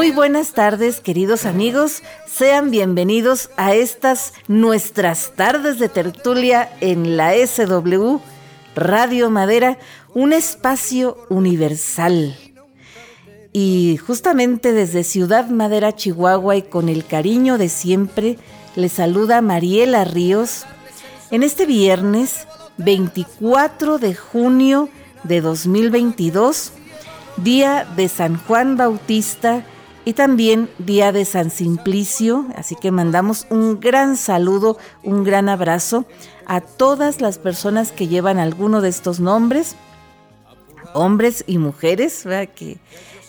Muy buenas tardes, queridos amigos. Sean bienvenidos a estas nuestras tardes de tertulia en la SW Radio Madera, un espacio universal. Y justamente desde Ciudad Madera, Chihuahua, y con el cariño de siempre, les saluda Mariela Ríos en este viernes 24 de junio de 2022 día de San Juan Bautista y también día de San Simplicio, así que mandamos un gran saludo, un gran abrazo a todas las personas que llevan alguno de estos nombres, hombres y mujeres, que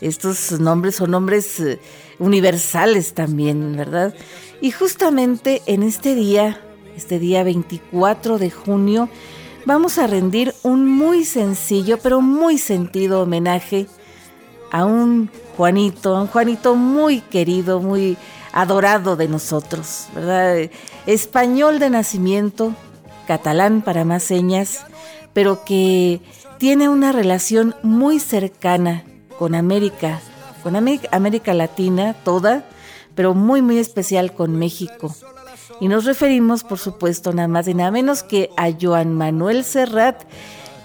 estos nombres son nombres eh, universales también, ¿verdad? Y justamente en este día, este día 24 de junio, vamos a rendir un muy sencillo pero muy sentido homenaje a un Juanito, un Juanito muy querido, muy adorado de nosotros, ¿verdad? Español de nacimiento, catalán para más señas, pero que tiene una relación muy cercana con América, con América Latina toda, pero muy, muy especial con México. Y nos referimos, por supuesto, nada más y nada menos que a Joan Manuel Serrat,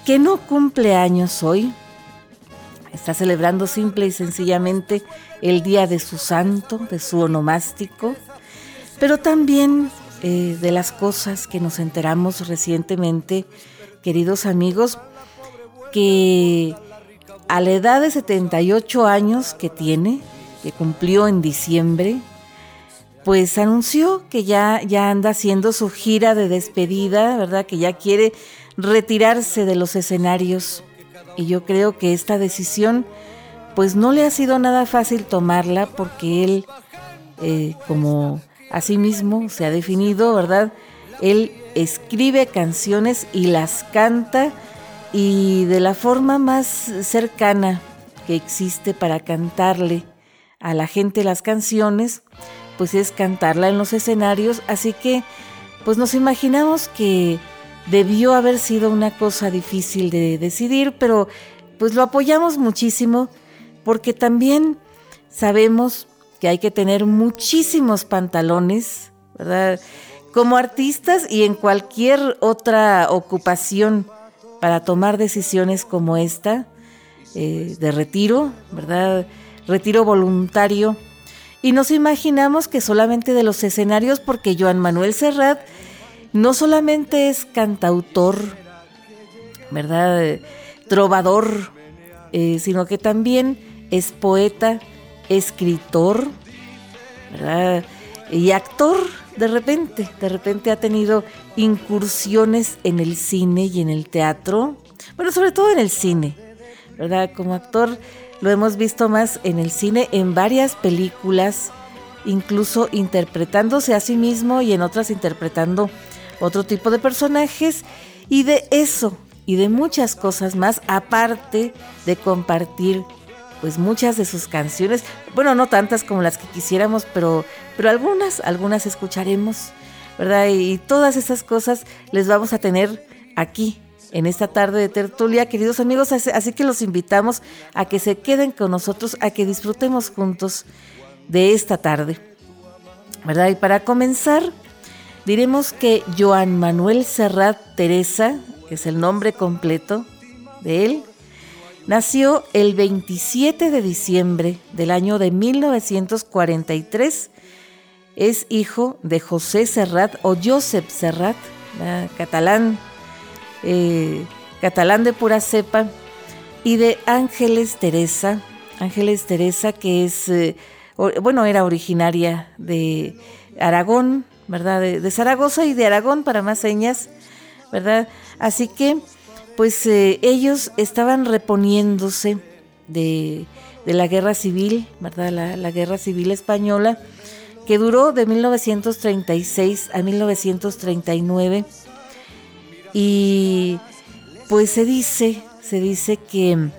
que no cumple años hoy, está celebrando simple y sencillamente el día de su santo, de su onomástico, pero también eh, de las cosas que nos enteramos recientemente, queridos amigos, que a la edad de 78 años que tiene, que cumplió en diciembre, pues anunció que ya, ya anda haciendo su gira de despedida, ¿verdad? Que ya quiere retirarse de los escenarios y yo creo que esta decisión pues no le ha sido nada fácil tomarla porque él, eh, como a sí mismo se ha definido, ¿verdad? Él escribe canciones y las canta y de la forma más cercana que existe para cantarle a la gente las canciones, pues es cantarla en los escenarios, así que pues nos imaginamos que debió haber sido una cosa difícil de decidir, pero pues lo apoyamos muchísimo porque también sabemos que hay que tener muchísimos pantalones, ¿verdad? Como artistas y en cualquier otra ocupación para tomar decisiones como esta, eh, de retiro, ¿verdad? Retiro voluntario. Y nos imaginamos que solamente de los escenarios, porque Joan Manuel Serrat no solamente es cantautor, ¿verdad? Trovador, eh, sino que también es poeta, escritor, ¿verdad? Y actor, de repente, de repente ha tenido incursiones en el cine y en el teatro, bueno, sobre todo en el cine, ¿verdad? Como actor lo hemos visto más en el cine, en varias películas, incluso interpretándose a sí mismo y en otras interpretando otro tipo de personajes y de eso y de muchas cosas más, aparte de compartir pues muchas de sus canciones, bueno, no tantas como las que quisiéramos, pero, pero algunas, algunas escucharemos, ¿verdad? Y todas esas cosas les vamos a tener aquí en esta tarde de tertulia, queridos amigos, así que los invitamos a que se queden con nosotros, a que disfrutemos juntos de esta tarde, ¿verdad? Y para comenzar, diremos que Joan Manuel Serrat Teresa, que es el nombre completo de él, nació el 27 de diciembre del año de 1943. Es hijo de José Serrat o Josep Serrat, catalán, eh, catalán de pura cepa, y de Ángeles Teresa, Ángeles Teresa que es, eh, bueno, era originaria de Aragón, ¿verdad? De, Zaragoza y de Aragón para más señas, ¿verdad? Así que, pues eh, ellos estaban reponiéndose de, la guerra civil, ¿verdad? La, guerra civil española, que duró de 1936 a 1939. Y pues se dice, se dice que,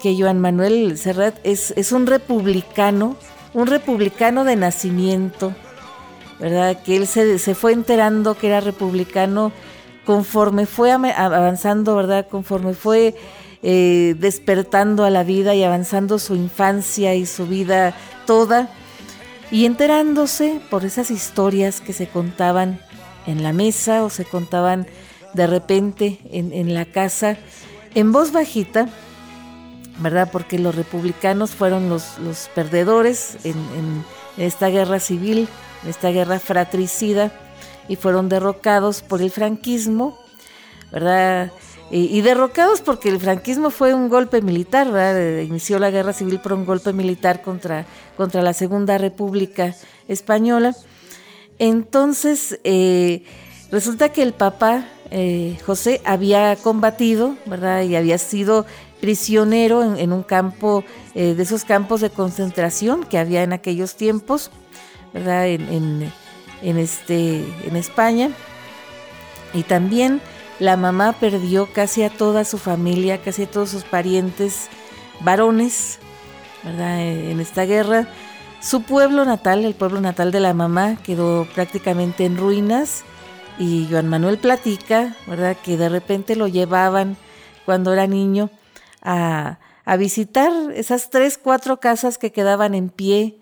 que Joan Manuel Serrat es, es un republicano, un republicano de nacimiento, ¿verdad? Que él se, se fue enterando que era republicano conforme fue avanzando, ¿verdad? Conforme fue eh, despertando a la vida y avanzando su infancia y su vida toda, y enterándose por esas historias que se contaban en la mesa o se contaban de repente en, la casa, en voz bajita, ¿verdad? Porque los republicanos fueron los, los perdedores en, en, esta guerra civil, en esta guerra fratricida, y fueron derrocados por el franquismo, ¿verdad? Y, derrocados porque el franquismo fue un golpe militar, ¿verdad? Inició la guerra civil por un golpe militar contra, contra la Segunda República Española. Entonces, eh, resulta que el papá eh, José había combatido, ¿verdad? Y había sido prisionero en, un campo, eh, de esos campos de concentración que había en aquellos tiempos, En, en, este, en España. Y también la mamá perdió casi a toda su familia, casi a todos sus parientes varones, ¿verdad? En esta guerra. Su pueblo natal, el pueblo natal de la mamá, quedó prácticamente en ruinas y Joan Manuel platica, ¿verdad? Que de repente lo llevaban cuando era niño a, visitar esas tres, cuatro casas que quedaban en pie,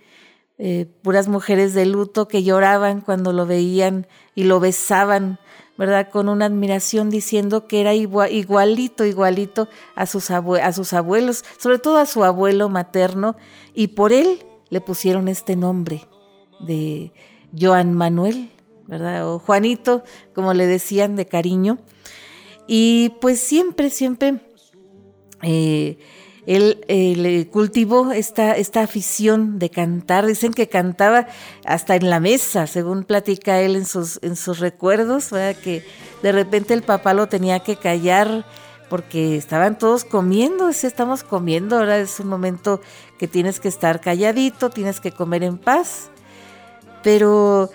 eh, puras mujeres de luto que lloraban cuando lo veían y lo besaban, ¿verdad? Con una admiración diciendo que era igualito, igualito a sus, a sus abuelos, sobre todo a su abuelo materno, y por él le pusieron este nombre de Joan Manuel, ¿verdad? O Juanito, como le decían de cariño. Y pues siempre, siempre eh, él eh, le cultivó esta, esta afición de cantar. Dicen que cantaba hasta en la mesa, según platica él en sus, en sus recuerdos, ¿verdad? que de repente el papá lo tenía que callar porque estaban todos comiendo, estamos comiendo, ahora es un momento que tienes que estar calladito, tienes que comer en paz. Pero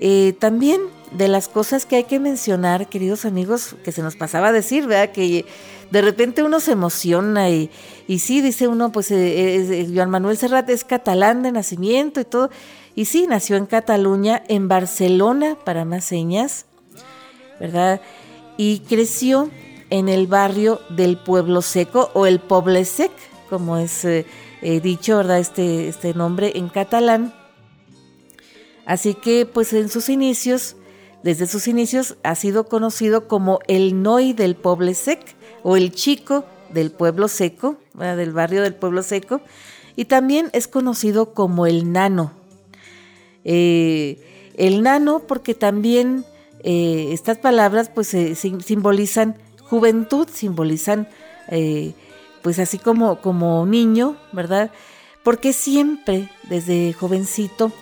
eh, también de las cosas que hay que mencionar, queridos amigos, que se nos pasaba a decir, ¿verdad? Que de repente uno se emociona y, y sí, dice uno, pues eh, Joan Manuel Serrat es catalán de nacimiento y todo. Y sí, nació en Cataluña, en Barcelona, para más señas, ¿verdad? Y creció en el barrio del Pueblo Seco o el Poble Sec, como es eh, dicho, ¿verdad? Este, este nombre en catalán. Así que pues en sus inicios, desde sus inicios, ha sido conocido como el Noi del Pueblo Sec o el Chico del Pueblo Seco, del barrio del Pueblo Seco, y también es conocido como el Nano. Eh, el Nano porque también eh, estas palabras pues simbolizan juventud, simbolizan eh, pues así como, como niño, ¿verdad? Porque siempre desde jovencito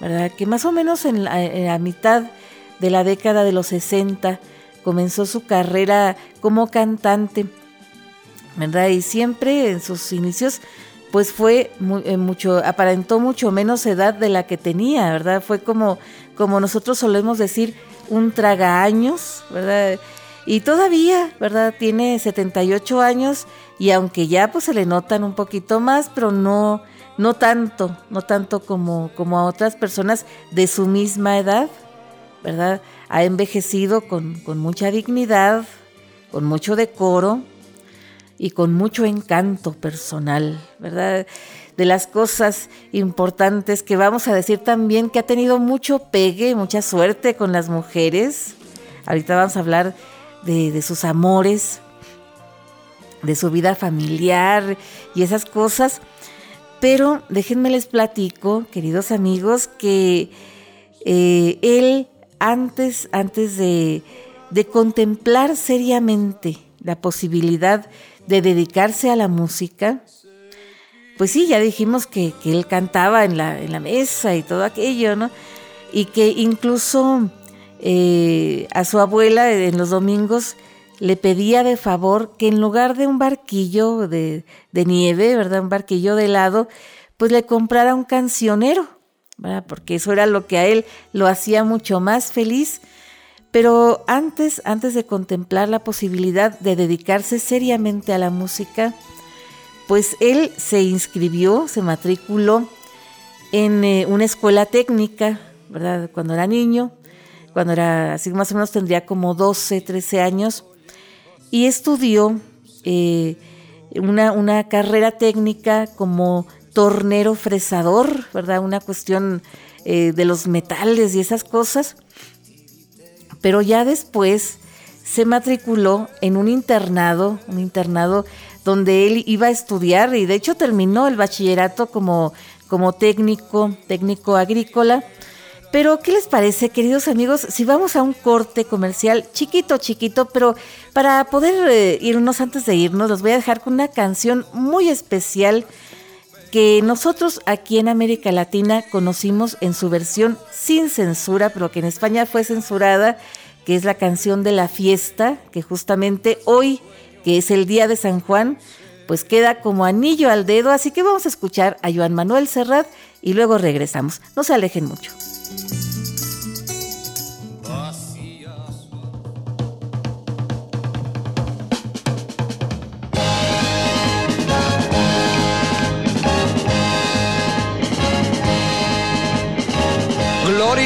¿verdad? Que más o menos en la, mitad de la década de los 60 comenzó su carrera como cantante, ¿verdad? Y siempre en sus inicios pues fue eh, mucho, aparentó mucho menos edad de la que tenía, ¿verdad? Fue como, como nosotros solemos decir, un traga años, ¿verdad? Y todavía, ¿verdad? Tiene 78 años y aunque ya pues se le notan un poquito más, pero no, no tanto, no tanto como, como a otras personas de su misma edad, ¿verdad? Ha envejecido con, con mucha dignidad, con mucho decoro y con mucho encanto personal, ¿verdad? De las cosas importantes que vamos a decir también que ha tenido mucho pegue, mucha suerte con las mujeres. Ahorita vamos a hablar de, de sus amores, de su vida familiar y esas cosas pero déjenme les platico, queridos amigos, que eh, él antes, antes de, contemplar seriamente la posibilidad de dedicarse a la música, pues sí, ya dijimos que, él cantaba en la, en la, mesa y todo aquello, ¿no? Y que incluso eh, a su abuela en los domingos le pedía de favor que en lugar de un barquillo de, nieve, ¿verdad? Un barquillo de helado, pues le comprara un cancionero, Porque eso era lo que a él lo hacía mucho más feliz. Pero antes, antes de contemplar la posibilidad de dedicarse seriamente a la música, pues él se inscribió, se matriculó en eh, una escuela técnica, ¿verdad? Cuando era niño, cuando era así más o menos tendría como 12, 13 años, y estudió eh, una, una carrera técnica como tornero fresador, ¿verdad? Una cuestión eh, de los metales y esas cosas. Pero ya después se matriculó en un internado, un internado donde él iba a estudiar y de hecho terminó el bachillerato como, como técnico, técnico agrícola. Pero, ¿qué les parece, queridos amigos, si vamos a un corte comercial chiquito, chiquito, pero para poder eh, irnos antes de irnos, los voy a dejar con una canción muy especial que nosotros aquí en América Latina conocimos en su versión sin censura, pero que en España fue censurada, que es la canción de la fiesta, que justamente hoy, que es el día de San Juan, pues queda como anillo al dedo, así que vamos a escuchar a Joan Manuel Serrat y luego regresamos. No se alejen mucho.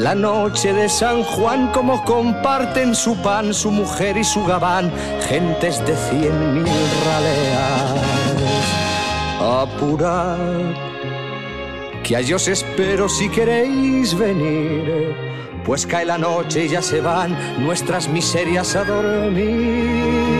la noche de San Juan, como comparten su pan, su mujer y su gabán, gentes de cien mil raleas. Apurad, que a os espero si queréis venir, pues cae la noche y ya se van nuestras miserias a dormir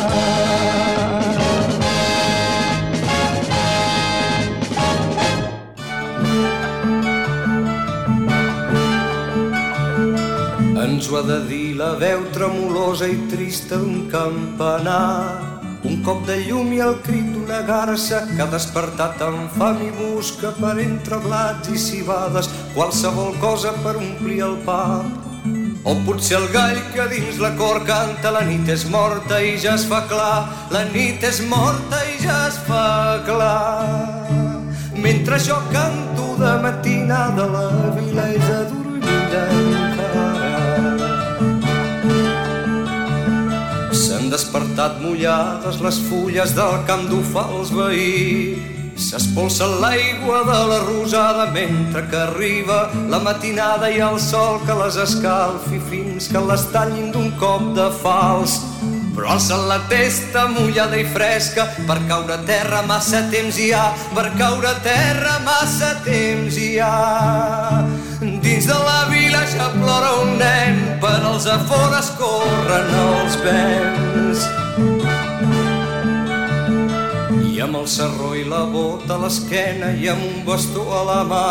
Ha de dir la veu tremolosa i trista d'un campanar. Un cop de llum i el crit d'una garça que ha despertat amb fam i busca per entre blats i cibades qualsevol cosa per omplir el pap. O potser el gall que dins la cor canta la nit és morta i ja es fa clar, la nit és morta i ja es fa clar. Mentre jo canto de matinada la vila és adormida despertat mullades les fulles del camp d'ufà els veïns. S'espolsa l'aigua de la rosada mentre que arriba la matinada i el sol que les escalfi fins que les tallin d'un cop de fals. Però alçant la testa mullada i fresca per caure a terra massa temps hi ha, per caure a terra massa temps hi ha. Dins de la vila ja plora un nen, per als afores corren els vents. I amb el serró i la bota a l'esquena i amb un bastó a la mà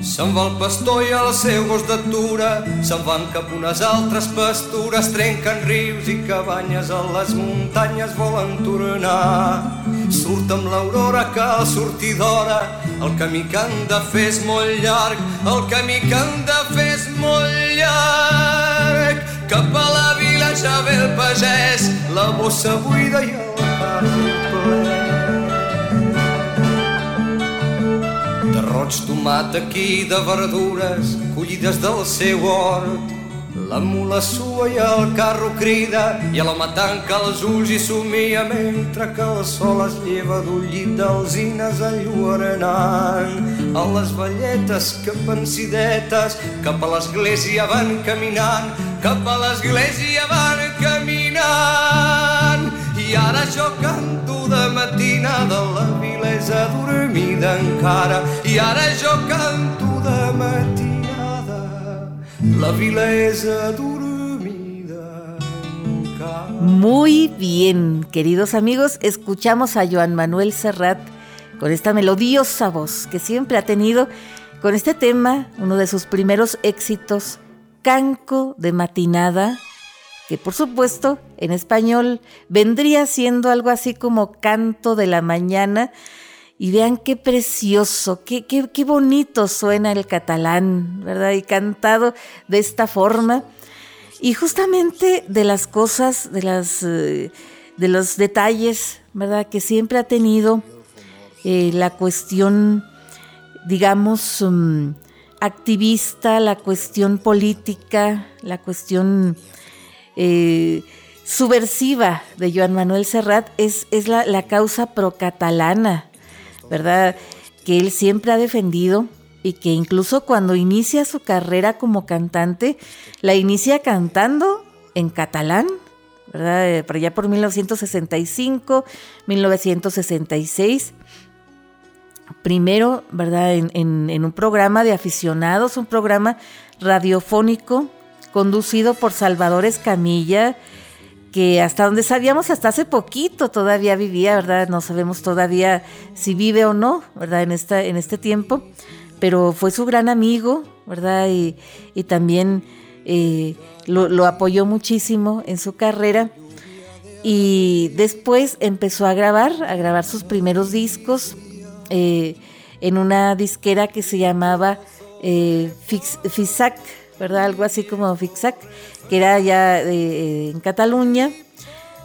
Se'n va el pastor i el seu gos d'atura, se'n van cap unes altres pastures, trenquen rius i cabanyes a les muntanyes volen tornar. Surt amb l'aurora, cal sortir d'hora, el camí que han de fer és molt llarg, el camí que han de fer és molt llarg. cap a la vila ja ve el pagès, la bossa buida i el De roig tomat aquí, de verdures collides del seu hort, la mula sua i el carro crida i l'home tanca els ulls i somia mentre que el sol es lleva d'un llit d'alzines enlluarenant. A les velletes que pensidetes cap a l'església van caminant, cap a l'església van caminant. Ara jo canto de matinada, la vila és adormida encara. I ara canto de matinada la adormida. Muy bien, queridos amigos, escuchamos a Joan Manuel Serrat con esta melodiosa voz que siempre ha tenido con este tema, uno de sus primeros éxitos, Canco de Matinada, que por supuesto en español vendría siendo algo así como Canto de la Mañana, y vean qué precioso, qué, qué, bonito suena el catalán, ¿verdad? Y cantado de esta forma. Y justamente de las cosas, de, las, eh, de los detalles, ¿verdad? Que siempre ha tenido eh, la cuestión, digamos, mm, activista, la cuestión política, la cuestión eh, subversiva de Joan Manuel Serrat es, es la, la causa pro-catalana, ¿verdad? Que él siempre ha defendido y que incluso cuando inicia su carrera como cantante, la inicia cantando en catalán, ¿verdad? Eh, por allá por 1965, 1966. Primero, ¿verdad? En, en un programa de aficionados, un programa radiofónico conducido por Salvador Escamilla, que hasta donde sabíamos hasta hace poquito todavía vivía, ¿verdad? No sabemos todavía si vive o no, ¿verdad? En, esta, en este tiempo, pero fue su gran amigo, ¿verdad? Y, también eh, lo, apoyó muchísimo en su carrera. Y después empezó a grabar, a grabar sus primeros discos eh, en una disquera que se llamaba eh, Fisac, ¿verdad? Algo así como Fixac, que era ya eh, en Cataluña,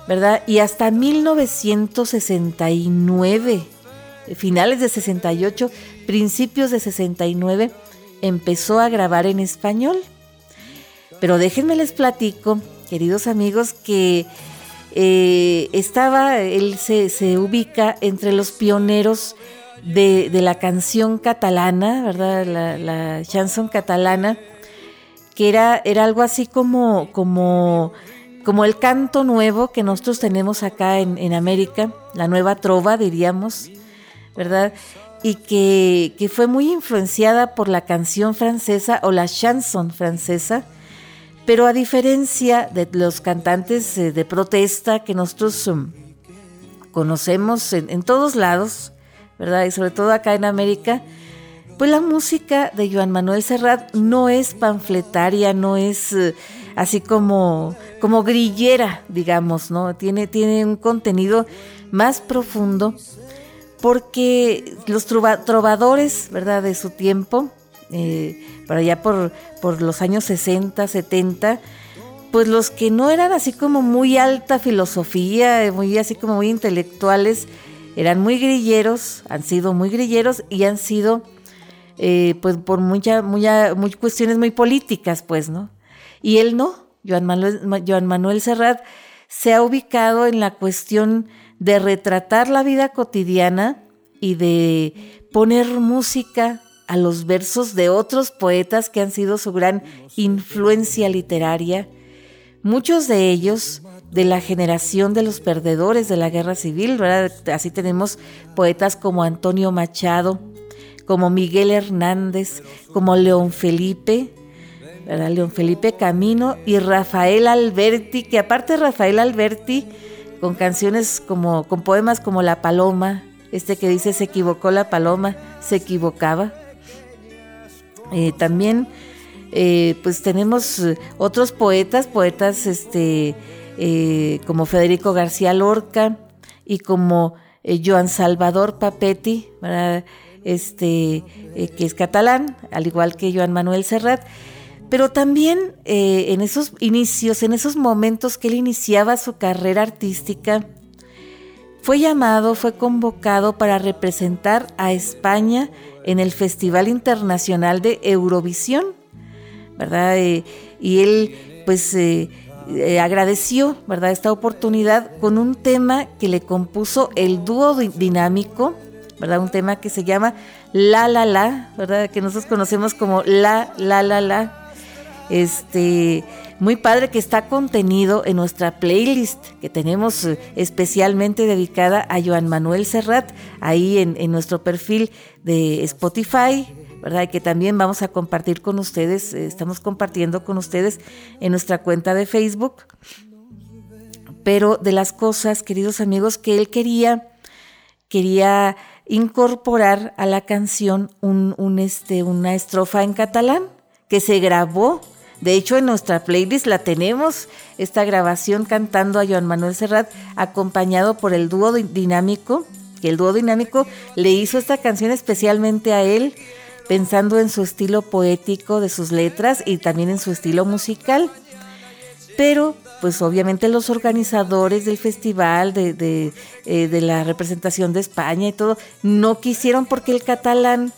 ¿verdad? Y hasta 1969, finales de 68, principios de 69, empezó a grabar en español. Pero déjenme les platico, queridos amigos, que eh, estaba, él se, ubica entre los pioneros de, la canción catalana, ¿verdad? La, la chanson catalana, que era, era algo así como, como, como el canto nuevo que nosotros tenemos acá en, América, la nueva trova, diríamos, ¿verdad? Y que, que, fue muy influenciada por la canción francesa o la chanson francesa, pero a diferencia de los cantantes eh, de protesta que nosotros um, conocemos en, en, todos lados, ¿verdad? Y sobre todo acá en América, pues la música de Joan Manuel Serrat no es panfletaria, no es eh, así como, como grillera, digamos, ¿no? Tiene, tiene un contenido más profundo porque los trovadores, ¿verdad?, de su tiempo, eh, para allá por, por los años 60, 70, pues los que no eran así como muy alta filosofía, muy así como muy intelectuales, eran muy grilleros, han sido muy grilleros y han sido eh, pues por muchas cuestiones muy políticas, pues, ¿no? Y él no, Joan Manuel, Joan Manuel Serrat se ha ubicado en la cuestión de retratar la vida cotidiana y de poner música a los versos de otros poetas que han sido su gran influencia literaria, muchos de ellos de la generación de los perdedores de la guerra civil, ¿verdad? Así tenemos poetas como Antonio Machado, como Miguel Hernández, como León Felipe, ¿verdad? León Felipe Camino y Rafael Alberti, que aparte Rafael Alberti, con canciones como, con poemas como La Paloma, este que dice se equivocó la paloma, se equivocaba. Eh, también eh, pues tenemos otros poetas, poetas este, eh, como Federico García Lorca y como Joan Salvador Papetti, ¿verdad? Este, eh, que es catalán, al igual que Joan Manuel Serrat. Pero también eh, en esos inicios, en esos momentos que él iniciaba su carrera artística, fue llamado, fue convocado para representar a España en el Festival Internacional de Eurovisión, ¿verdad? Eh, y él, pues, agradeció, ¿verdad?, esta oportunidad con un tema que le compuso el dúo dinámico, ¿verdad? Un tema que se llama La La La, ¿verdad? Que nosotros conocemos como La La La La este, muy padre que está contenido en nuestra playlist que tenemos eh, especialmente dedicada a Joan Manuel Serrat, ahí en, nuestro perfil de Spotify, ¿verdad? Que también vamos a compartir con ustedes, eh, estamos compartiendo con ustedes en nuestra cuenta de Facebook. Pero de las cosas, queridos amigos, que él quería, quería incorporar a la canción un, este, una estrofa en catalán que se grabó de hecho, en nuestra playlist la tenemos, esta grabación cantando a Joan Manuel Serrat, acompañado por el dúo dinámico, que el dúo dinámico le hizo esta canción especialmente a él, pensando en su estilo poético de sus letras y también en su estilo musical. Pero, pues obviamente los organizadores del festival, de, eh, la representación de España y todo, no quisieron porque el catalán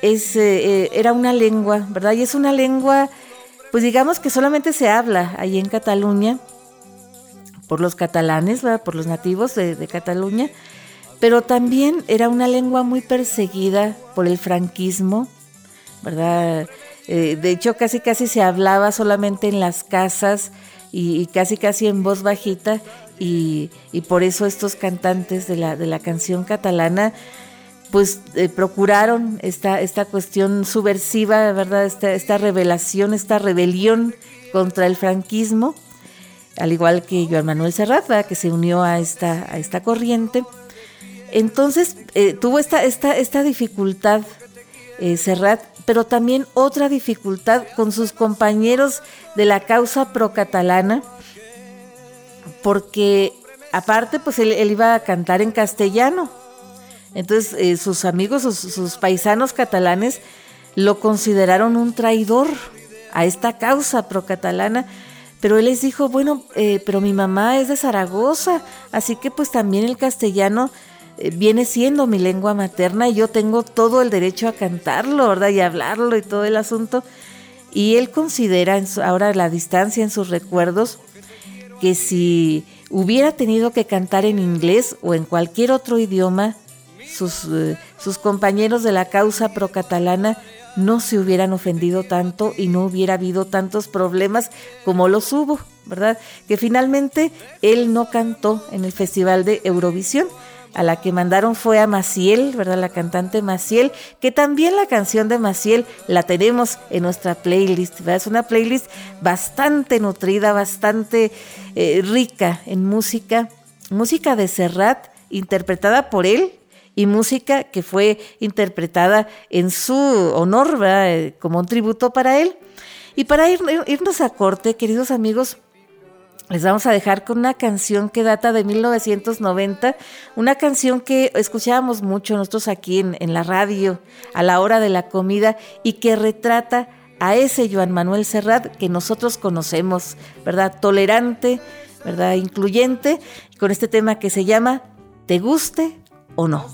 es, eh, eh, era una lengua, ¿verdad? Y es una lengua pues digamos que solamente se habla ahí en Cataluña por los catalanes, por los nativos de, Cataluña, pero también era una lengua muy perseguida por el franquismo, ¿verdad? Eh, de hecho, casi casi se hablaba solamente en las casas y, casi casi en voz bajita y, y, por eso estos cantantes de la, de la canción catalana pues eh, procuraron esta, esta cuestión subversiva, ¿verdad? Esta, esta revelación, esta rebelión contra el franquismo, al igual que Joan Manuel Serrat, que se unió a esta, a esta corriente. Entonces eh, tuvo esta, esta, esta dificultad Serrat, pero también otra dificultad con sus compañeros de la causa pro-catalana, porque aparte pues él iba a cantar en castellano, entonces eh, sus amigos, sus, paisanos catalanes lo consideraron un traidor a esta causa pro-catalana. Pero él les dijo, bueno, eh, pero mi mamá es de Zaragoza, así que pues también el castellano viene siendo mi lengua materna y yo tengo todo el derecho a cantarlo, ¿verdad? Y hablarlo y todo el asunto. Y él considera ahora la distancia en sus recuerdos que si hubiera tenido que cantar en inglés o en cualquier otro idioma, sus, eh, sus compañeros de la causa pro-catalana no se hubieran ofendido tanto y no hubiera habido tantos problemas como los hubo, ¿verdad? Que finalmente él no cantó en el Festival de Eurovisión. A la que mandaron fue a Maciel, ¿verdad? La cantante Maciel, que también la canción de Maciel la tenemos en nuestra playlist, ¿verdad? Es una playlist bastante nutrida, bastante eh, rica en música, música de Serrat, interpretada por él, y música que fue interpretada en su honor, eh, como un tributo para él. Y para irnos a corte, queridos amigos, les vamos a dejar con una canción que data de 1990, una canción que escuchábamos mucho nosotros aquí en, en, la radio a la hora de la comida y que retrata a ese Joan Manuel Serrat que nosotros conocemos, ¿verdad? Tolerante, ¿verdad? Incluyente, con este tema que se llama Te guste o no.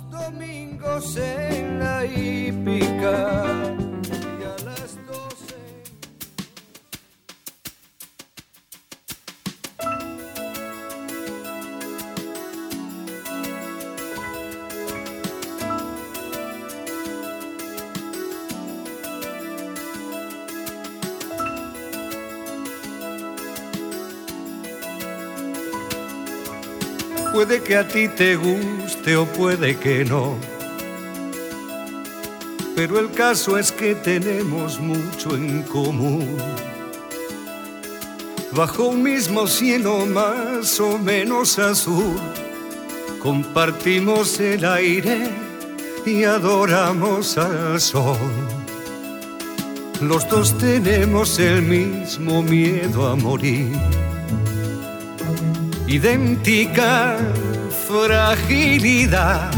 Puede que a ti te guste o puede que no. Pero el caso es que tenemos mucho en común. Bajo un mismo cielo más o menos azul, compartimos el aire y adoramos al sol. Los dos tenemos el mismo miedo a morir idéntica fragilidad.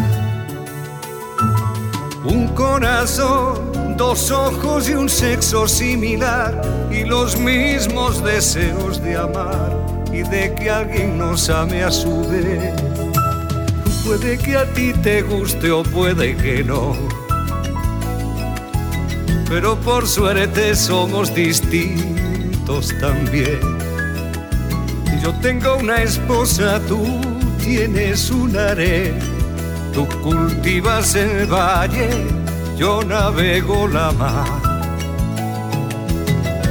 Un corazón dos ojos y un sexo similar y los mismos deseos de amar y de que alguien nos ame a su vez. Puede que a ti te guste o puede que no. Pero por suerte somos distintos también. Yo tengo una esposa, tú tienes un harén. Tú cultivas el valle, yo navego la mar.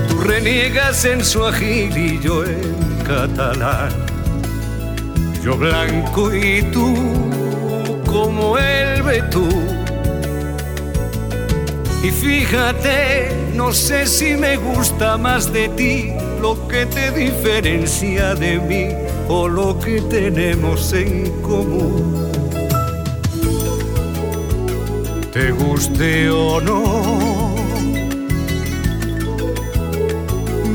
Tú reniegas en su agil y yo en catalán. Yo blanco y tú como el betú. Y fíjate, no sé si me gusta más de ti lo que te diferencia de mí o lo que tenemos en común. Te guste o no,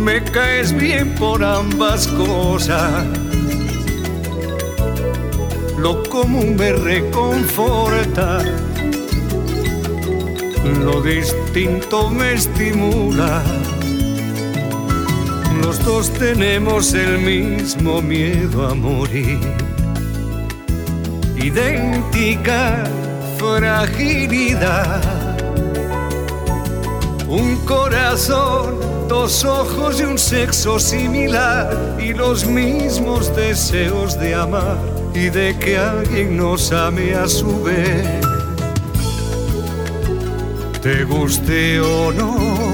me caes bien por ambas cosas. Lo común me reconforta, lo distinto me estimula los dos tenemos el mismo miedo a morir. Idéntica fragilidad. Un corazón, dos ojos y un sexo similar y los mismos deseos de amar y de que alguien nos ame a su vez. Te guste o no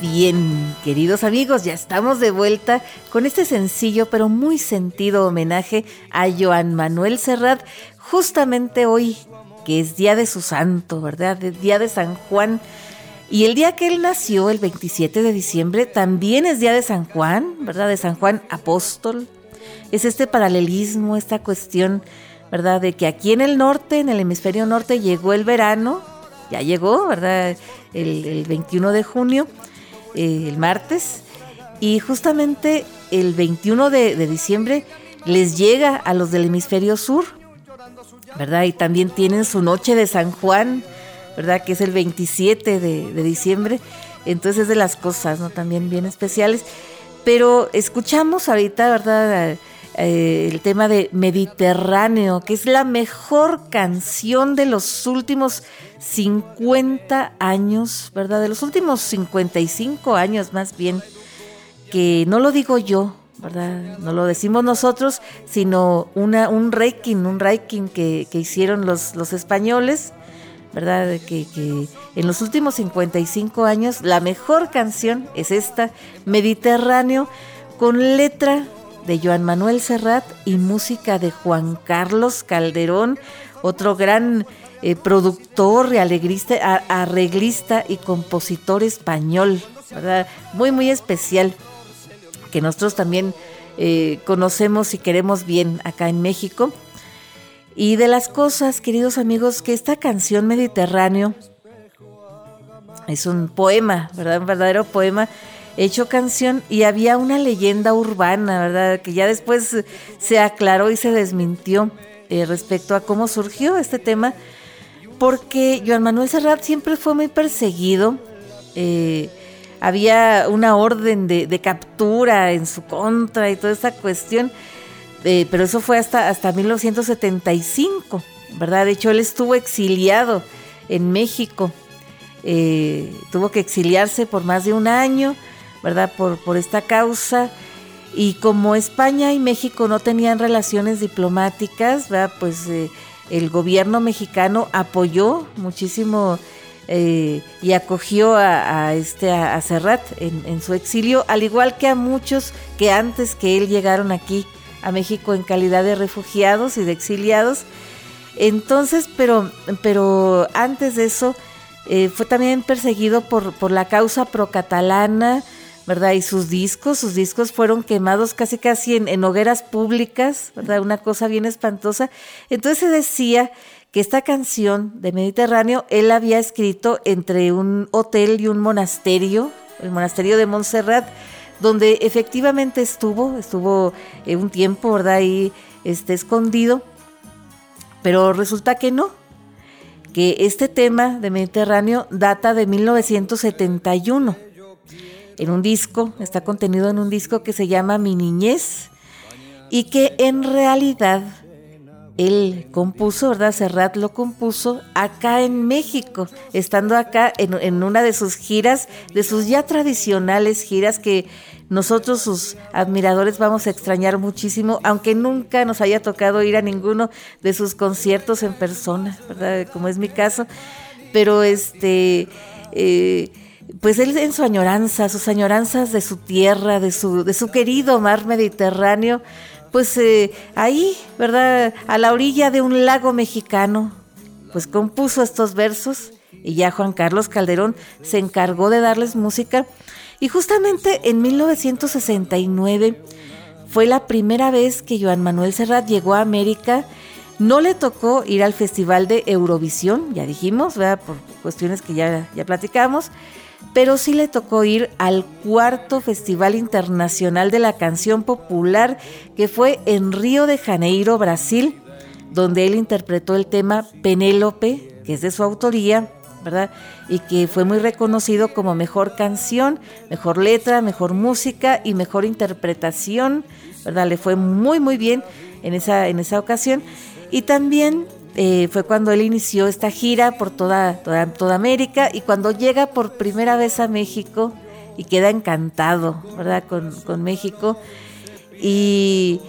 Bien, queridos amigos, ya estamos de vuelta con este sencillo pero muy sentido homenaje a Joan Manuel Serrat, justamente hoy, que es día de su santo, ¿verdad? Día de San Juan. Y el día que él nació, el 27 de diciembre, también es día de San Juan, ¿verdad? De San Juan Apóstol. Es este paralelismo, esta cuestión, ¿verdad? De que aquí en el norte, en el hemisferio norte, llegó el verano, ya llegó, ¿verdad? El, el 21 de junio el martes, y justamente el 21 de, diciembre les llega a los del hemisferio sur, ¿verdad? Y también tienen su noche de San Juan, ¿verdad? Que es el 27 de, diciembre. Entonces es de las cosas, ¿no? También bien especiales. Pero escuchamos ahorita, ¿verdad? Eh, el tema de Mediterráneo, que es la mejor canción de los últimos 50 años, ¿verdad? De los últimos 55 años más bien, que no lo digo yo, ¿verdad? No lo decimos nosotros, sino una, un ranking, un ranking que, hicieron los, los españoles, ¿verdad? Que, que, en los últimos 55 años la mejor canción es esta, Mediterráneo, con letra de Joan Manuel Serrat y música de Juan Carlos Calderón, otro gran eh, productor, alegrista, arreglista y compositor español, ¿verdad? Muy, muy especial, que nosotros también eh, conocemos y queremos bien acá en México. Y de las cosas, queridos amigos, que esta canción Mediterráneo es un poema, ¿verdad? Un verdadero poema hecho canción y había una leyenda urbana, ¿verdad? Que ya después se aclaró y se desmintió eh, respecto a cómo surgió este tema, porque Joan Manuel Serrat siempre fue muy perseguido. Eh, había una orden de, captura en su contra y toda esta cuestión, eh, pero eso fue hasta, hasta 1975, ¿verdad? De hecho, él estuvo exiliado en México, tuvo que exiliarse por más de un año ¿verdad? Por, por esta causa. Y como España y México no tenían relaciones diplomáticas, ¿verdad? Pues eh, el gobierno mexicano apoyó muchísimo eh, y acogió a, este a, Serrat en, su exilio, al igual que a muchos que antes que él llegaron aquí a México en calidad de refugiados y de exiliados. Entonces, pero, pero antes de eso, eh, fue también perseguido por, por la causa pro-catalana, ¿verdad? Y sus discos, sus discos fueron quemados casi casi en, hogueras públicas, ¿verdad? Una cosa bien espantosa. Entonces se decía que esta canción de Mediterráneo él había escrito entre un hotel y un monasterio, el monasterio de Montserrat, donde efectivamente estuvo, estuvo eh, un tiempo, ¿verdad? Ahí este, escondido, pero resulta que no, que este tema de Mediterráneo data de 1971 en un disco, está contenido en un disco que se llama Mi Niñez y que en realidad él compuso, ¿verdad? Serrat lo compuso acá en México, estando acá en, una de sus giras, de sus ya tradicionales giras que nosotros sus admiradores vamos a extrañar muchísimo, aunque nunca nos haya tocado ir a ninguno de sus conciertos en persona, ¿verdad? Como es mi caso. Pero este... Eh, pues él en su añoranza, sus añoranzas de su tierra, de su, de su querido mar Mediterráneo, pues eh, ahí, ¿verdad? A la orilla de un lago mexicano, pues compuso estos versos y ya Juan Carlos Calderón se encargó de darles música. Y justamente en 1969 fue la primera vez que Joan Manuel Serrat llegó a América. No le tocó ir al Festival de Eurovisión, ya dijimos, ¿verdad? por cuestiones que ya, ya platicamos pero sí le tocó ir al cuarto Festival Internacional de la Canción Popular que fue en Río de Janeiro, Brasil, donde él interpretó el tema Penélope, que es de su autoría, ¿verdad? Y que fue muy reconocido como mejor canción, mejor letra, mejor música y mejor interpretación, ¿verdad? Le fue muy, muy bien en esa, en esa ocasión. Y también eh, fue cuando él inició esta gira por toda, toda, América y cuando llega por primera vez a México y queda encantado, ¿verdad? Con, México. Y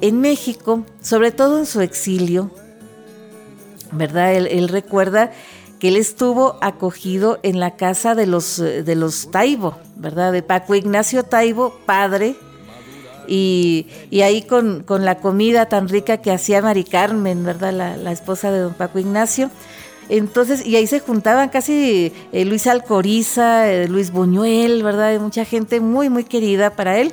en México, sobre todo en su exilio, ¿verdad? Él, recuerda que él estuvo acogido en la casa de los, de los Taibo, ¿verdad? De Paco Ignacio Taibo, padre, y, ahí con, la comida tan rica que hacía Mari Carmen, ¿verdad? La, esposa de don Paco Ignacio. Entonces, y ahí se juntaban casi eh, Luis Alcoriza, eh, Luis Buñuel, ¿verdad? Mucha gente muy, muy querida para él.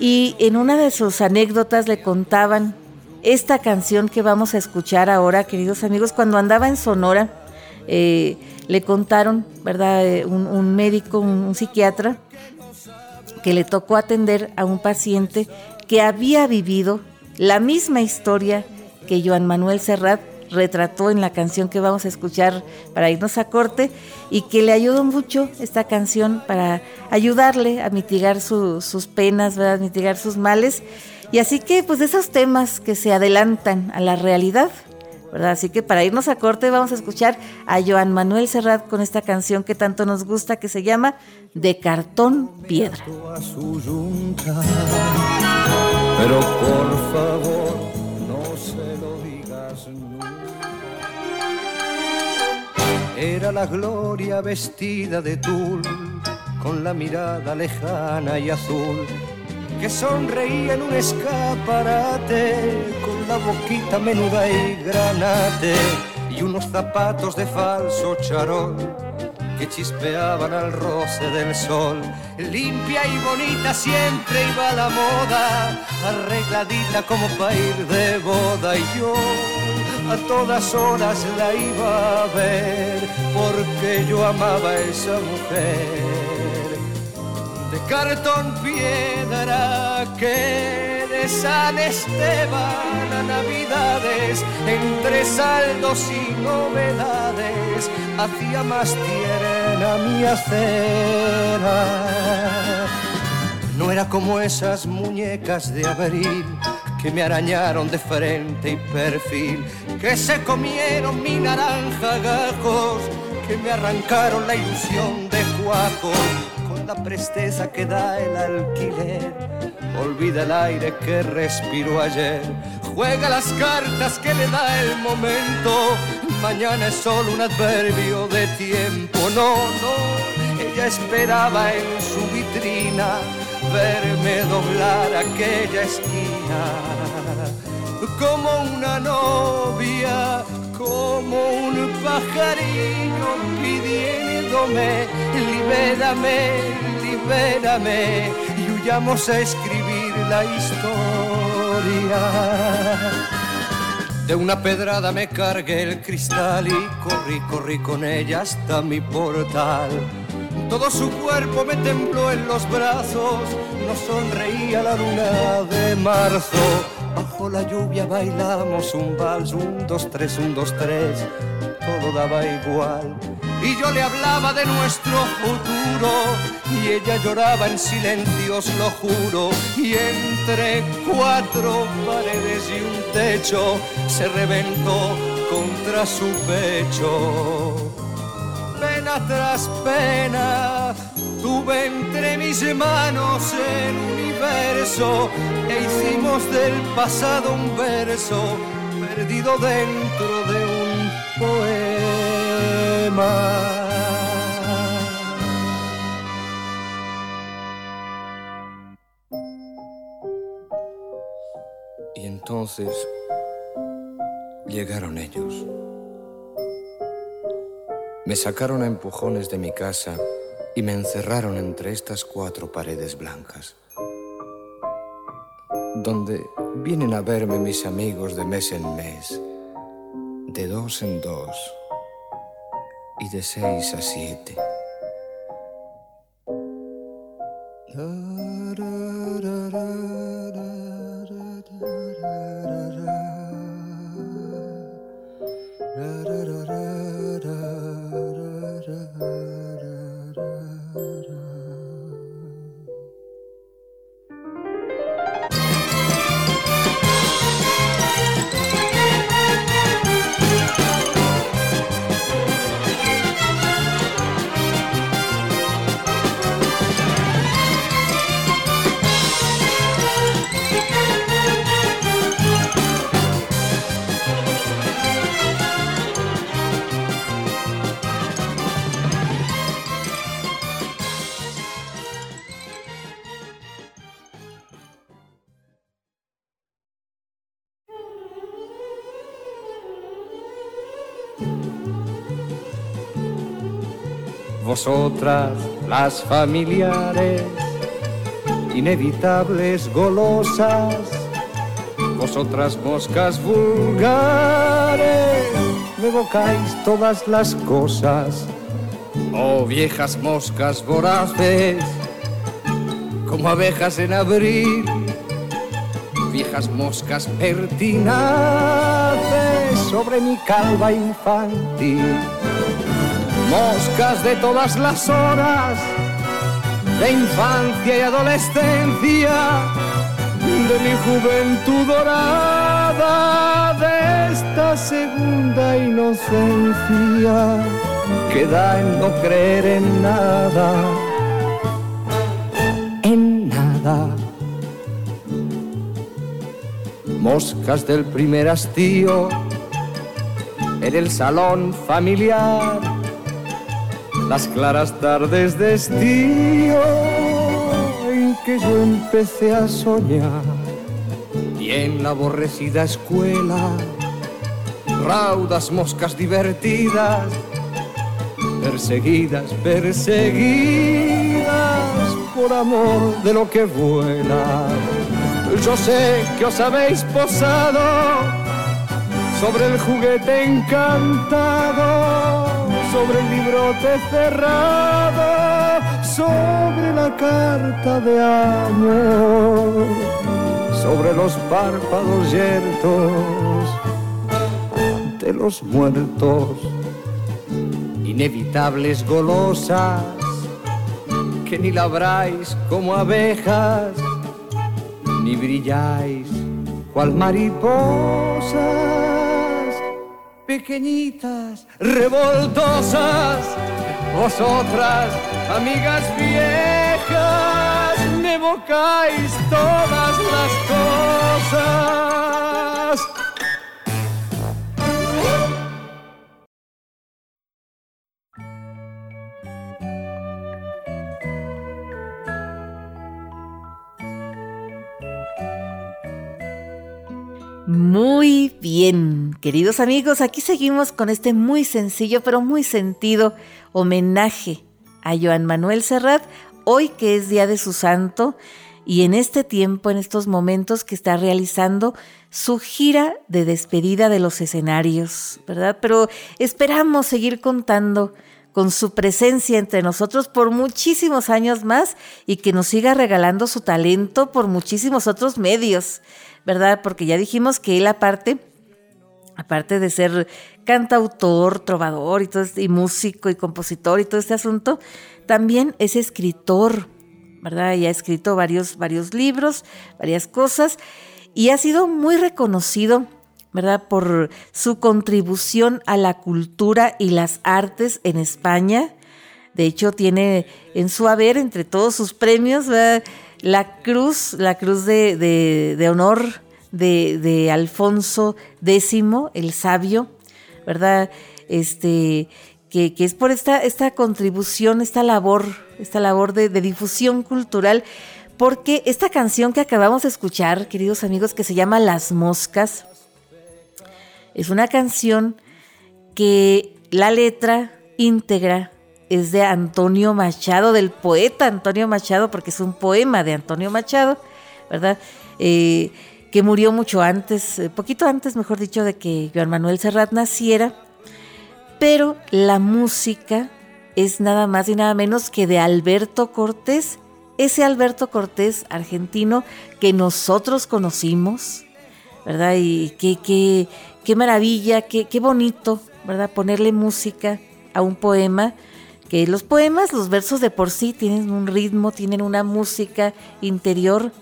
Y en una de sus anécdotas le contaban esta canción que vamos a escuchar ahora, queridos amigos, cuando andaba en Sonora, eh, le contaron, ¿verdad? Un, médico, un, psiquiatra, que le tocó atender a un paciente que había vivido la misma historia que Joan Manuel Serrat retrató en la canción que vamos a escuchar para irnos a corte y que le ayudó mucho esta canción para ayudarle a mitigar sus penas, ¿verdad? mitigar sus males. Y así que pues de esos temas que se adelantan a la realidad, Así que para irnos a corte vamos a escuchar a Joan Manuel Serrat con esta canción que tanto nos gusta que se llama De cartón piedra. Pero por favor, no se lo digas Era la gloria vestida de tul, con la mirada lejana y azul que sonreía en un escaparate con la boquita menuda y granate y unos zapatos de falso charol que chispeaban al roce del sol. Limpia y bonita siempre iba la moda, arregladita como para ir de boda y yo a todas horas la iba a ver porque yo amaba a esa mujer cartón piedra que de San Esteban a Navidades, entre saldos y novedades, hacía más tierna mi acera. No era como esas muñecas de abril que me arañaron de frente y perfil, que se comieron mi naranja gajos, que me arrancaron la ilusión de cuajo la presteza que da el alquiler. Olvida el aire que respiró ayer. Juega las cartas que le da el momento. Mañana es solo un adverbio de tiempo. No, no, ella esperaba en su vitrina verme doblar aquella esquina. Como una novia como un pajarillo libérame, libérame, y huyamos a escribir la historia. De una pedrada me cargué el cristal y corrí, corrí con ella hasta mi portal. Todo su cuerpo me tembló en los brazos, no sonreía la luna de marzo Bajo la lluvia bailamos un vals, un, dos, tres, un, dos, tres, todo daba igual. Y yo le hablaba de nuestro futuro y ella lloraba en silencios, lo juro. Y entre cuatro paredes y un techo se reventó contra su pecho. Pena tras pena tuve entre mis manos el universo e hicimos del pasado un verso perdido dentro de un poema. Y entonces llegaron ellos. Me sacaron a empujones de mi casa y me encerraron entre estas cuatro paredes blancas, donde vienen a verme mis amigos de mes en mes, de dos en dos y de 6 a 7. Vosotras las familiares, inevitables golosas, vosotras moscas vulgares, me evocáis todas las cosas, oh viejas moscas voraces, como abejas en abril, viejas moscas pertinaces sobre mi calva infantil moscas de todas las horas, de infancia y adolescencia, de mi juventud dorada, de esta segunda inocencia que da en no creer en nada, en nada. Moscas del primer hastío en el salón familiar las claras tardes de estío en que yo empecé a soñar. Y en la aborrecida escuela raudas moscas divertidas perseguidas perseguidas por amor de lo que vuela. Yo sé que os habéis posado sobre el juguete encantado sobre el librote cerrado, sobre la carta de amor, sobre los párpados yertos de los muertos, inevitables golosas que ni labráis como abejas, ni brilláis cual mariposas pequeñitas, revoltosas, vosotras, amigas viejas, me evocáis todas las cosas. Muy bien, queridos amigos, aquí seguimos con este muy sencillo pero muy sentido homenaje a Joan Manuel Serrat, hoy que es Día de su Santo y en este tiempo, en estos momentos que está realizando su gira de despedida de los escenarios, ¿verdad? Pero esperamos seguir contando con su presencia entre nosotros por muchísimos años más y que nos siga regalando su talento por muchísimos otros medios. ¿Verdad? Porque ya dijimos que él aparte, aparte de ser cantautor, trovador y, todo este, y músico y compositor y todo este asunto, también es escritor, ¿verdad? Y ha escrito varios, varios libros, varias cosas, y ha sido muy reconocido, ¿verdad? Por su contribución a la cultura y las artes en España. De hecho, tiene en su haber, entre todos sus premios, ¿verdad? La cruz, la cruz de, honor de, Alfonso X, el sabio, ¿verdad? Este, que, es por esta, esta contribución, esta labor, esta labor de, difusión cultural, porque esta canción que acabamos de escuchar, queridos amigos, que se llama Las Moscas, es una canción que la letra íntegra es de Antonio Machado, del poeta Antonio Machado, porque es un poema de Antonio Machado, ¿verdad? Eh, que murió mucho antes, eh, poquito antes, mejor dicho, de que Joan Manuel Serrat naciera, pero la música es nada más y nada menos que de Alberto Cortés, ese Alberto Cortés argentino que nosotros conocimos, ¿verdad? Y qué, maravilla, qué, qué bonito, ¿verdad? Ponerle música a un poema que los poemas, los versos de por sí tienen un ritmo, tienen una música interior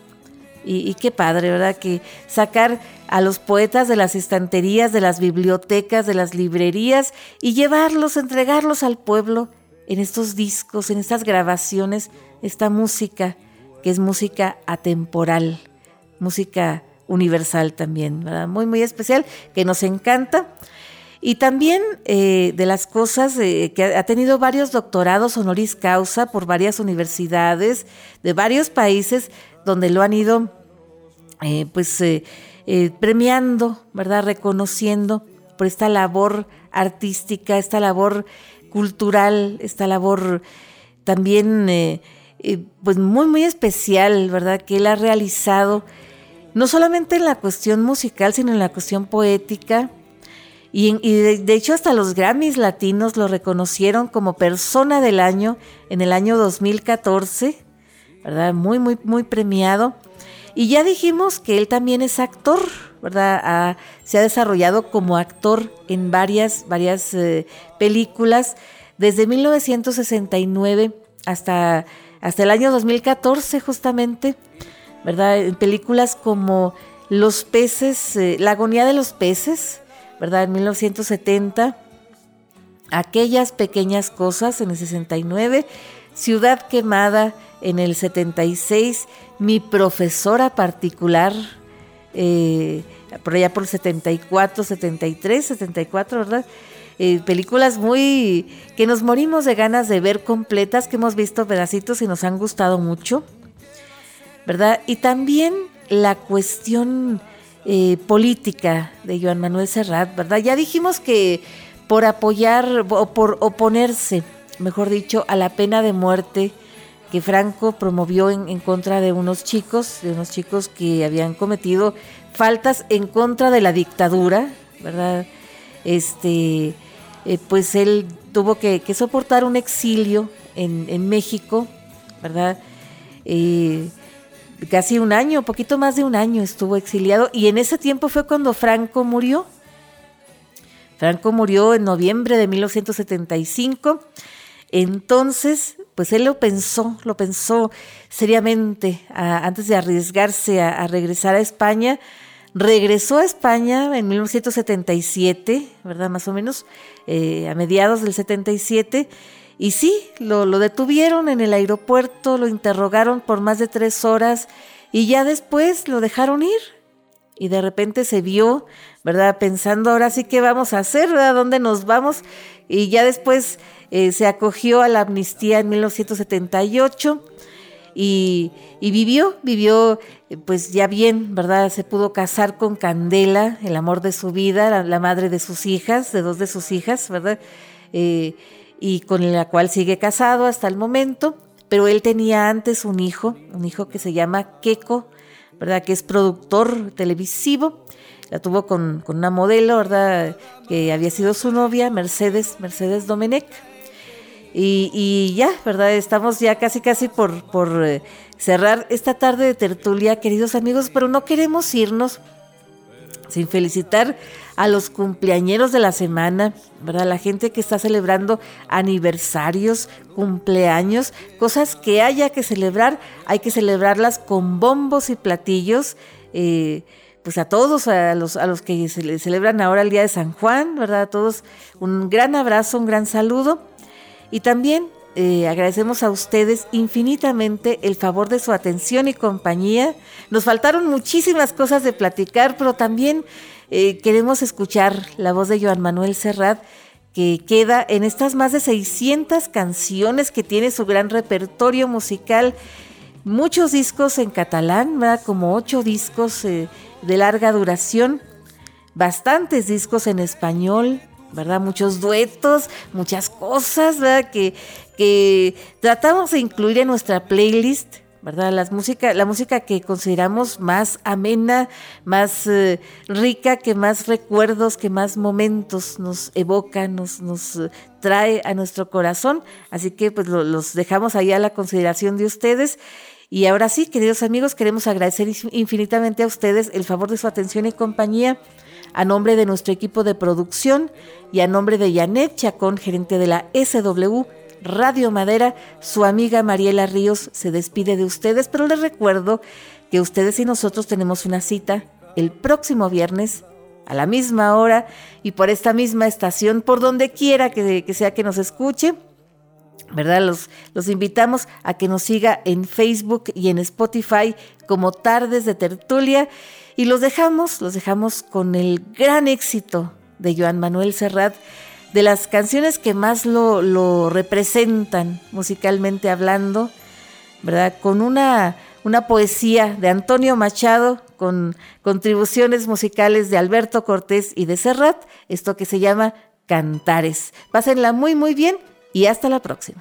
y, qué padre, ¿verdad? Que sacar a los poetas de las estanterías, de las bibliotecas, de las librerías y llevarlos, entregarlos al pueblo en estos discos, en estas grabaciones, esta música que es música atemporal, música universal también, ¿verdad? Muy, muy especial, que nos encanta. Y también eh, de las cosas eh, que ha tenido varios doctorados honoris causa por varias universidades de varios países donde lo han ido eh, pues premiando, ¿verdad? Reconociendo por esta labor artística, esta labor cultural, esta labor también pues muy muy especial, ¿verdad? Que él ha realizado no solamente en la cuestión musical, sino en la cuestión poética. Y, de, hecho hasta los Grammys latinos lo reconocieron como persona del año en el año 2014, ¿verdad? Muy, muy, muy premiado. Y ya dijimos que él también es actor, ¿verdad? se ha desarrollado como actor en varias, varias eh, películas desde 1969 hasta, hasta el año 2014 justamente, ¿verdad? En películas como Los peces, eh, La agonía de los peces, ¿verdad? En 1970, Aquellas pequeñas cosas en el 69, Ciudad quemada en el 76, Mi profesora particular, eh, por allá por 74, 73, 74, ¿verdad? Eh, películas muy que nos morimos de ganas de ver completas, que hemos visto pedacitos y nos han gustado mucho, ¿verdad? Y también la cuestión eh, política de Joan Manuel Serrat, ¿verdad? Ya dijimos que por apoyar o por oponerse, mejor dicho, a la pena de muerte que Franco promovió en, contra de unos chicos, de unos chicos que habían cometido faltas en contra de la dictadura, ¿verdad? Este, eh, pues él tuvo que, soportar un exilio en, México, ¿verdad? Eh, casi un año, poquito más de un año estuvo exiliado y en ese tiempo fue cuando Franco murió. Franco murió en noviembre de 1975. Entonces, pues él lo pensó, lo pensó seriamente antes de arriesgarse a regresar a España Regresó a España en 1977, ¿verdad? Más o menos, eh, a mediados del 77. Y sí, lo, detuvieron en el aeropuerto, lo interrogaron por más de tres horas y ya después lo dejaron ir. Y de repente se vio, ¿verdad? Pensando, ahora sí, ¿qué vamos a hacer? ¿verdad? ¿Dónde nos vamos? Y ya después eh, se acogió a la amnistía en 1978 y, vivió, vivió pues ya bien, ¿verdad? Se pudo casar con Candela, el amor de su vida, la, madre de sus hijas, de dos de sus hijas, ¿verdad? Eh, y con la cual sigue casado hasta el momento, pero él tenía antes un hijo, un hijo que se llama Keko, ¿verdad? Que es productor televisivo. La tuvo con, con una modelo, ¿verdad? Que había sido su novia, Mercedes, Mercedes Domenech. Y, ya, ¿verdad? Estamos ya casi, casi por, por eh, cerrar esta tarde de tertulia, queridos amigos, pero no queremos irnos sin felicitar a los cumpleañeros de la semana, ¿verdad? La gente que está celebrando aniversarios, cumpleaños, cosas que haya que celebrar, hay que celebrarlas con bombos y platillos. Eh, pues a todos, a los, a los que se celebran ahora el Día de San Juan, ¿verdad? A todos un gran abrazo, un gran saludo. Y también eh, agradecemos a ustedes infinitamente el favor de su atención y compañía. Nos faltaron muchísimas cosas de platicar, pero también eh, queremos escuchar la voz de Joan Manuel Serrat, que queda en estas más de 600 canciones que tiene su gran repertorio musical. Muchos discos en catalán, ¿verdad? como ocho discos eh, de larga duración, bastantes discos en español, ¿verdad? Muchos duetos, muchas cosas, ¿verdad? Que, que tratamos de incluir en nuestra playlist, ¿verdad? Las música, la música que consideramos más amena, más eh, rica, que más recuerdos, que más momentos nos evoca, nos, nos eh, trae a nuestro corazón. Así que pues los dejamos ahí a la consideración de ustedes. Y ahora sí, queridos amigos, queremos agradecer infinitamente a ustedes el favor de su atención y compañía a nombre de nuestro equipo de producción y a nombre de Janet Chacón, gerente de la SW Radio Madera, su amiga Mariela Ríos se despide de ustedes, pero les recuerdo que ustedes y nosotros tenemos una cita el próximo viernes a la misma hora y por esta misma estación, por donde quiera que, sea que nos escuche. ¿Verdad? Los, los invitamos a que nos siga en Facebook y en Spotify como Tardes de Tertulia y los dejamos, los dejamos con el gran éxito de Joan Manuel Serrat, de las canciones que más lo, representan musicalmente hablando, ¿verdad? Con una, una poesía de Antonio Machado, con contribuciones musicales de Alberto Cortés y de Serrat, esto que se llama cantares. Pásenla muy muy bien y hasta la próxima.